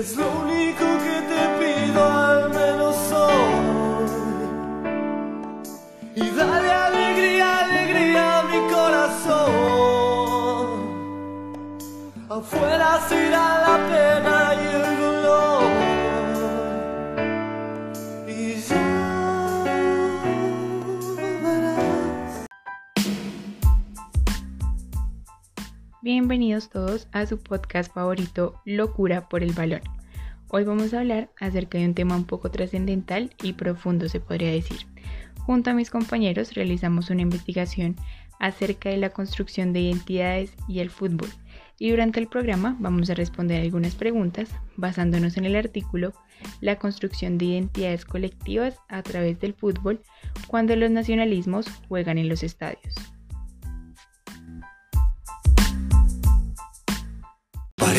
Es lo único que te pido al menos hoy. Y dale alegría, alegría a mi corazón. Afuera se Bienvenidos todos a su podcast favorito Locura por el Balón. Hoy vamos a hablar acerca de un tema un poco trascendental y profundo se podría decir. Junto a mis compañeros realizamos una investigación acerca de la construcción de identidades y el fútbol y durante el programa vamos a responder algunas preguntas basándonos en el artículo La construcción de identidades colectivas a través del fútbol cuando los nacionalismos juegan en los estadios.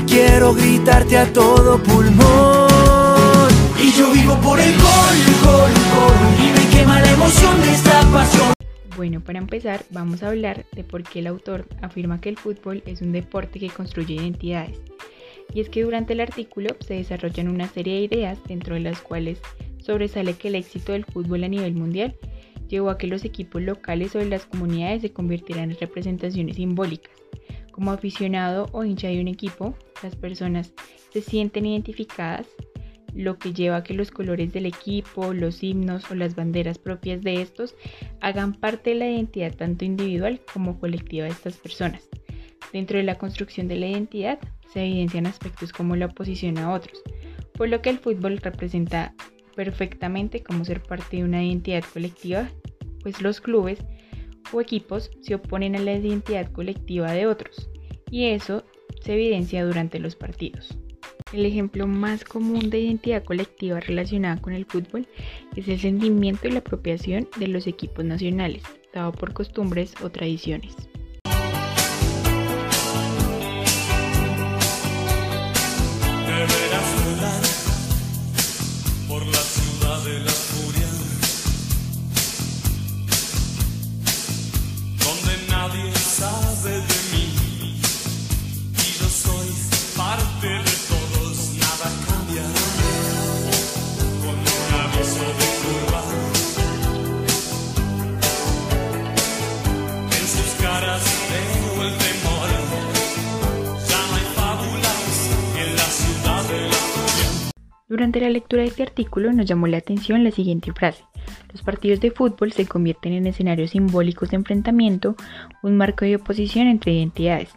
Quiero gritarte a todo pulmón. Y yo vivo por el gol, gol, gol, y me quema la emoción de esta pasión. Bueno, para empezar vamos a hablar de por qué el autor afirma que el fútbol es un deporte que construye identidades. Y es que durante el artículo se desarrollan una serie de ideas dentro de las cuales sobresale que el éxito del fútbol a nivel mundial llevó a que los equipos locales o de las comunidades se convirtieran en representaciones simbólicas. Como aficionado o hincha de un equipo, las personas se sienten identificadas, lo que lleva a que los colores del equipo, los himnos o las banderas propias de estos hagan parte de la identidad tanto individual como colectiva de estas personas. Dentro de la construcción de la identidad se evidencian aspectos como la oposición a otros, por lo que el fútbol representa perfectamente como ser parte de una identidad colectiva, pues los clubes o equipos se oponen a la identidad colectiva de otros, y eso se evidencia durante los partidos. El ejemplo más común de identidad colectiva relacionada con el fútbol es el sentimiento y la apropiación de los equipos nacionales, dado por costumbres o tradiciones. Durante la lectura de este artículo nos llamó la atención la siguiente frase. Los partidos de fútbol se convierten en escenarios simbólicos de enfrentamiento, un marco de oposición entre identidades.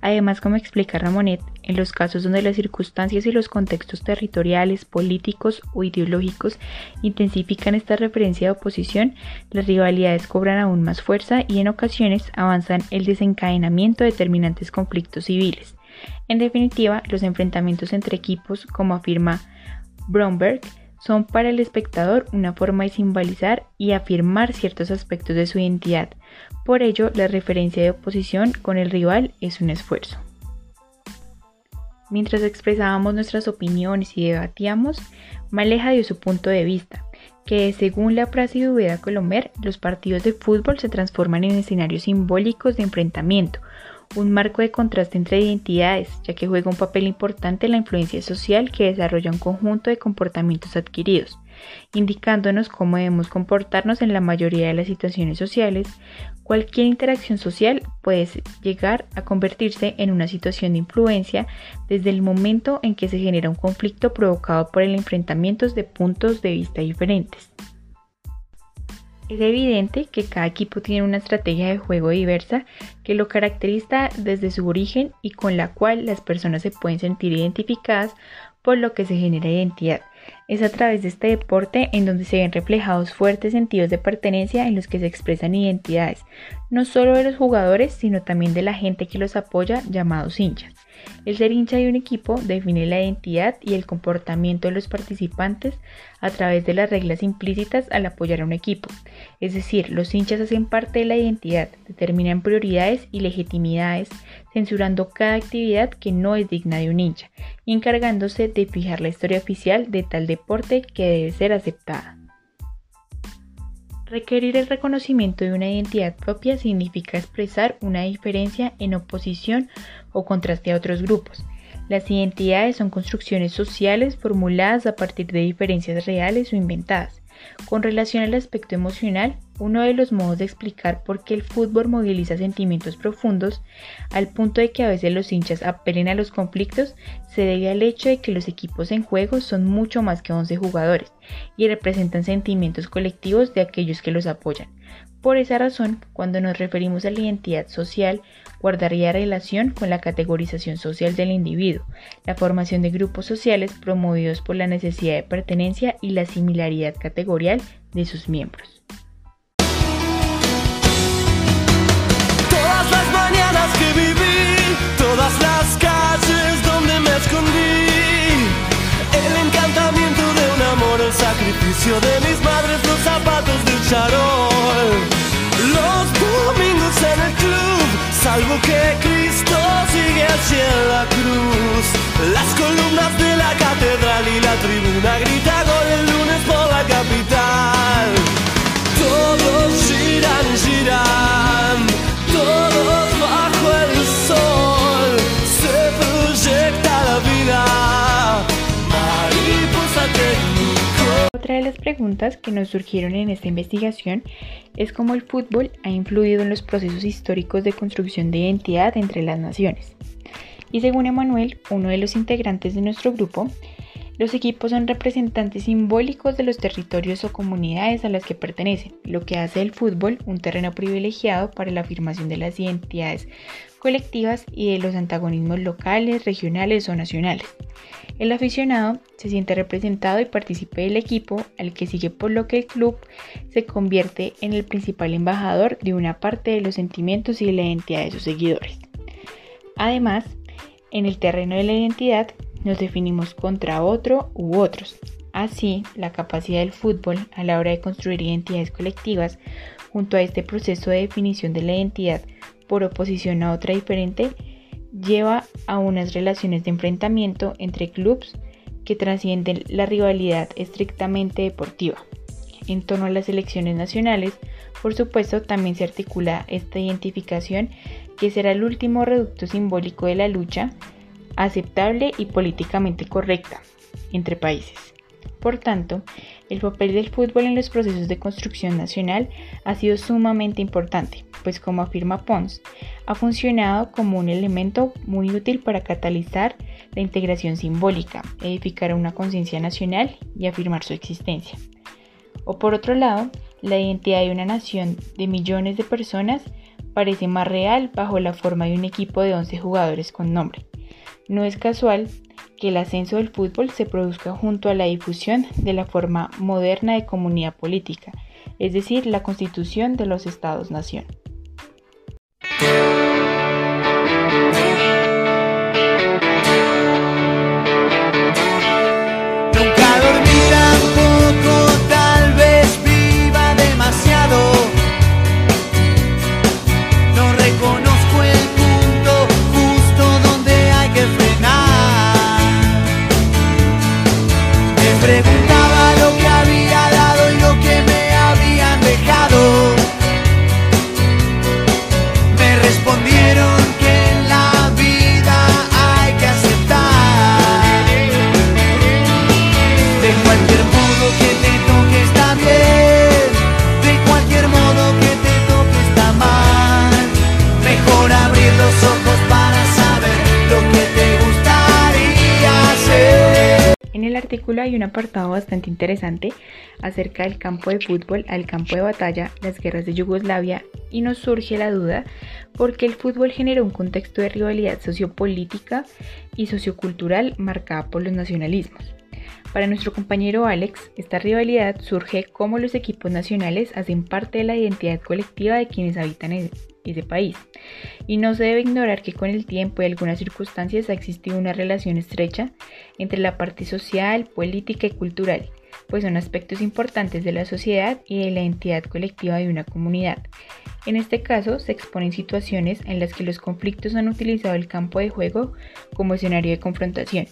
Además, como explica Ramonet, en los casos donde las circunstancias y los contextos territoriales, políticos o ideológicos intensifican esta referencia de oposición, las rivalidades cobran aún más fuerza y en ocasiones avanzan el desencadenamiento de determinantes conflictos civiles. En definitiva, los enfrentamientos entre equipos, como afirma Bromberg, son para el espectador una forma de simbolizar y afirmar ciertos aspectos de su identidad. Por ello, la referencia de oposición con el rival es un esfuerzo. Mientras expresábamos nuestras opiniones y debatíamos, Maleja dio su punto de vista, que según la frase de Ubeda Colomer, los partidos de fútbol se transforman en escenarios simbólicos de enfrentamiento, un marco de contraste entre identidades, ya que juega un papel importante la influencia social que desarrolla un conjunto de comportamientos adquiridos, indicándonos cómo debemos comportarnos en la mayoría de las situaciones sociales. Cualquier interacción social puede llegar a convertirse en una situación de influencia desde el momento en que se genera un conflicto provocado por el enfrentamiento de puntos de vista diferentes. Es evidente que cada equipo tiene una estrategia de juego diversa que lo caracteriza desde su origen y con la cual las personas se pueden sentir identificadas por lo que se genera identidad. Es a través de este deporte en donde se ven reflejados fuertes sentidos de pertenencia en los que se expresan identidades, no solo de los jugadores, sino también de la gente que los apoya, llamados hinchas. El ser hincha de un equipo define la identidad y el comportamiento de los participantes a través de las reglas implícitas al apoyar a un equipo. Es decir, los hinchas hacen parte de la identidad, determinan prioridades y legitimidades, censurando cada actividad que no es digna de un hincha y encargándose de fijar la historia oficial de tal deporte que debe ser aceptada. Requerir el reconocimiento de una identidad propia significa expresar una diferencia en oposición o contraste a otros grupos. Las identidades son construcciones sociales formuladas a partir de diferencias reales o inventadas. Con relación al aspecto emocional, uno de los modos de explicar por qué el fútbol moviliza sentimientos profundos, al punto de que a veces los hinchas apelen a los conflictos, se debe al hecho de que los equipos en juego son mucho más que 11 jugadores y representan sentimientos colectivos de aquellos que los apoyan. Por esa razón, cuando nos referimos a la identidad social, guardaría relación con la categorización social del individuo, la formación de grupos sociales promovidos por la necesidad de pertenencia y la similaridad categorial de sus miembros. Todas las mañanas que viví, todas las calles donde me escondí, sacrificio de mis madres, los zapatos del charol, los domingos en el club, salvo que Cristo sigue en la cruz, las columnas de la catedral y la tribuna grita gol el lunes por la capital. Todos giran, giran, todos Otra de las preguntas que nos surgieron en esta investigación es cómo el fútbol ha influido en los procesos históricos de construcción de identidad entre las naciones. Y según Emanuel, uno de los integrantes de nuestro grupo, los equipos son representantes simbólicos de los territorios o comunidades a las que pertenecen, lo que hace del fútbol un terreno privilegiado para la afirmación de las identidades colectivas y de los antagonismos locales, regionales o nacionales. El aficionado se siente representado y participa del equipo al que sigue por lo que el club se convierte en el principal embajador de una parte de los sentimientos y de la identidad de sus seguidores. Además, en el terreno de la identidad nos definimos contra otro u otros. Así, la capacidad del fútbol a la hora de construir identidades colectivas junto a este proceso de definición de la identidad por oposición a otra diferente lleva a unas relaciones de enfrentamiento entre clubes que trascienden la rivalidad estrictamente deportiva. En torno a las selecciones nacionales, por supuesto, también se articula esta identificación que será el último reducto simbólico de la lucha aceptable y políticamente correcta entre países. Por tanto, el papel del fútbol en los procesos de construcción nacional ha sido sumamente importante, pues como afirma Pons, ha funcionado como un elemento muy útil para catalizar la integración simbólica, edificar una conciencia nacional y afirmar su existencia. O por otro lado, la identidad de una nación de millones de personas parece más real bajo la forma de un equipo de 11 jugadores con nombre. No es casual que el ascenso del fútbol se produzca junto a la difusión de la forma moderna de comunidad política, es decir, la constitución de los estados-nación. Artículo hay un apartado bastante interesante acerca del campo de fútbol al campo de batalla, las guerras de Yugoslavia, y nos surge la duda por qué el fútbol generó un contexto de rivalidad sociopolítica y sociocultural marcada por los nacionalismos. Para nuestro compañero Alex, esta rivalidad surge como los equipos nacionales hacen parte de la identidad colectiva de quienes habitan ese país. Y no se debe ignorar que con el tiempo y algunas circunstancias ha existido una relación estrecha entre la parte social, política y cultural, pues son aspectos importantes de la sociedad y de la identidad colectiva de una comunidad. En este caso, se exponen situaciones en las que los conflictos han utilizado el campo de juego como escenario de confrontación,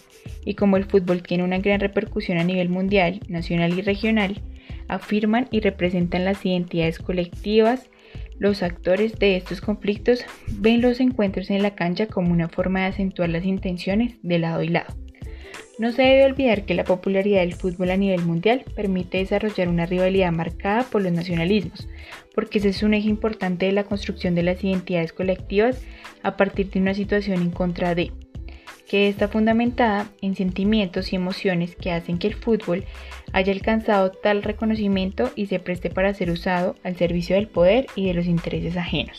y como el fútbol tiene una gran repercusión a nivel mundial, nacional y regional, afirman y representan las identidades colectivas, los actores de estos conflictos ven los encuentros en la cancha como una forma de acentuar las intenciones de lado y lado. No se debe olvidar que la popularidad del fútbol a nivel mundial permite desarrollar una rivalidad marcada por los nacionalismos, porque ese es un eje importante de la construcción de las identidades colectivas a partir de una situación en contra de, que está fundamentada en sentimientos y emociones que hacen que el fútbol haya alcanzado tal reconocimiento y se preste para ser usado al servicio del poder y de los intereses ajenos.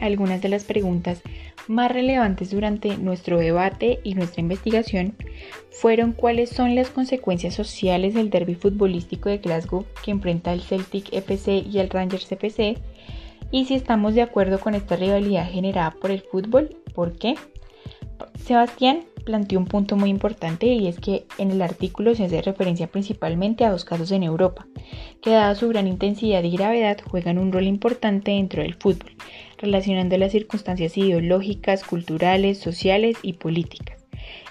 Algunas de las preguntas más relevantes durante nuestro debate y nuestra investigación fueron cuáles son las consecuencias sociales del derby futbolístico de Glasgow que enfrenta el Celtic FC y el Rangers FC y si estamos de acuerdo con esta rivalidad generada por el fútbol, ¿por qué? Sebastián planteó un punto muy importante y es que en el artículo se hace referencia principalmente a dos casos en Europa, que dada su gran intensidad y gravedad juegan un rol importante dentro del fútbol, relacionando las circunstancias ideológicas, culturales, sociales y políticas.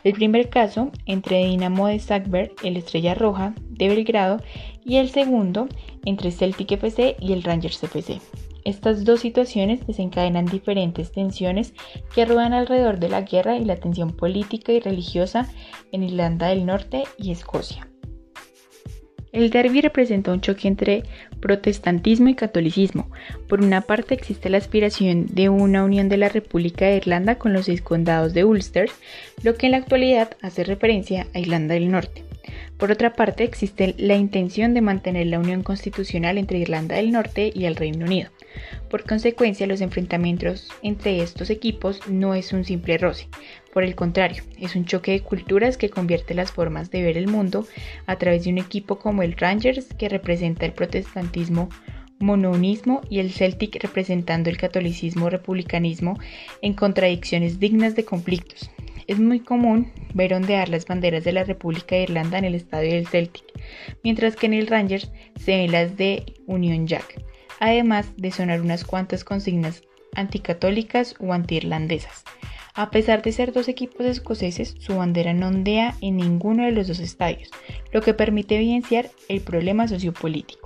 El primer caso entre Dinamo de Zagreb, el Estrella Roja de Belgrado, y el segundo entre Celtic FC y el Rangers FC. Estas dos situaciones desencadenan diferentes tensiones que ruedan alrededor de la guerra y la tensión política y religiosa en Irlanda del Norte y Escocia. El derby representa un choque entre protestantismo y catolicismo. Por una parte existe la aspiración de una unión de la República de Irlanda con los seis condados de Ulster, lo que en la actualidad hace referencia a Irlanda del Norte. Por otra parte existe la intención de mantener la unión constitucional entre Irlanda del Norte y el Reino Unido. Por consecuencia, los enfrentamientos entre estos equipos no es un simple roce, por el contrario, es un choque de culturas que convierte las formas de ver el mundo a través de un equipo como el Rangers, que representa el protestantismo mononismo y el Celtic representando el catolicismo republicanismo en contradicciones dignas de conflictos. Es muy común ver ondear las banderas de la República de Irlanda en el estadio del Celtic, mientras que en el Rangers se ven las de Union Jack además de sonar unas cuantas consignas anticatólicas o antiirlandesas. A pesar de ser dos equipos escoceses, su bandera no ondea en ninguno de los dos estadios, lo que permite evidenciar el problema sociopolítico.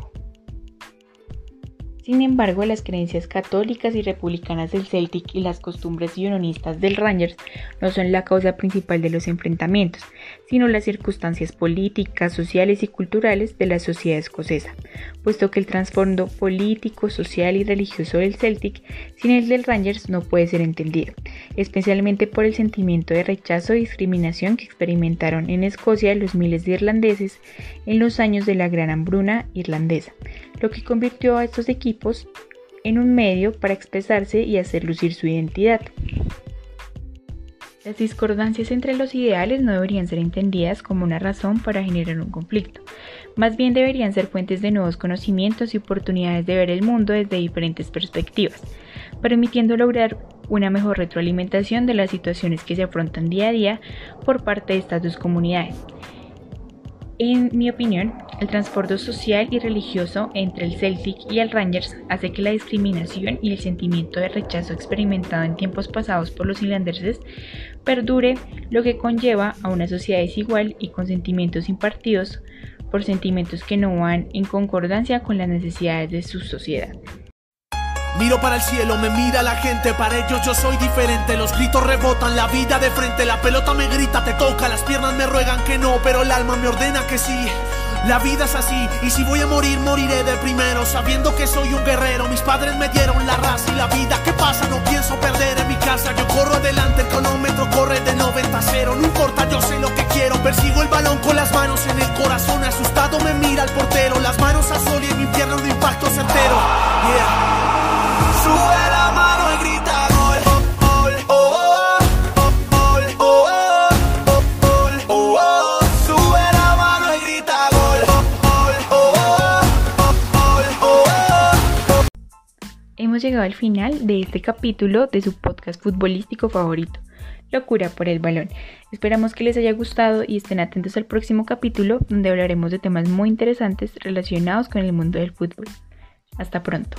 Sin embargo, las creencias católicas y republicanas del Celtic y las costumbres unionistas del Rangers no son la causa principal de los enfrentamientos, sino las circunstancias políticas, sociales y culturales de la sociedad escocesa, puesto que el trasfondo político, social y religioso del Celtic sin el del Rangers no puede ser entendido, especialmente por el sentimiento de rechazo y discriminación que experimentaron en Escocia los miles de irlandeses en los años de la gran hambruna irlandesa, lo que convirtió a estos equipos en un medio para expresarse y hacer lucir su identidad. Las discordancias entre los ideales no deberían ser entendidas como una razón para generar un conflicto, más bien deberían ser fuentes de nuevos conocimientos y oportunidades de ver el mundo desde diferentes perspectivas, permitiendo lograr una mejor retroalimentación de las situaciones que se afrontan día a día por parte de estas dos comunidades. En mi opinión, el transporte social y religioso entre el Celtic y el Rangers hace que la discriminación y el sentimiento de rechazo experimentado en tiempos pasados por los irlandeses perdure, lo que conlleva a una sociedad desigual y con sentimientos impartidos por sentimientos que no van en concordancia con las necesidades de su sociedad. Miro para el cielo, me mira la gente, para ellos yo soy diferente. Los gritos rebotan, la vida de frente, la pelota me grita, te toca, las piernas me ruegan que no, pero el alma me ordena que sí. La vida es así, y si voy a morir, moriré de primero, sabiendo que soy un guerrero. Mis padres me dieron la raza y la vida. ¿Qué pasa? No pienso perder en mi casa. Yo corro adelante, el cronómetro corre de 90 a 0. No importa, yo sé lo que quiero. Persigo el balón con las manos en el corazón. Asustado me mira el portero. Las manos a sol y en mi pierna un impacto certero. Yeah. Hemos llegado al final de este capítulo de su podcast futbolístico favorito, Locura por el Balón. Esperamos que les haya gustado y estén atentos al próximo capítulo donde hablaremos de temas muy interesantes relacionados con el mundo del fútbol. Hasta pronto.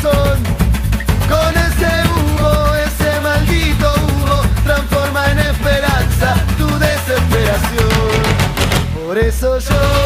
Con ese humo, ese maldito humo, transforma en esperanza tu desesperación. Por eso yo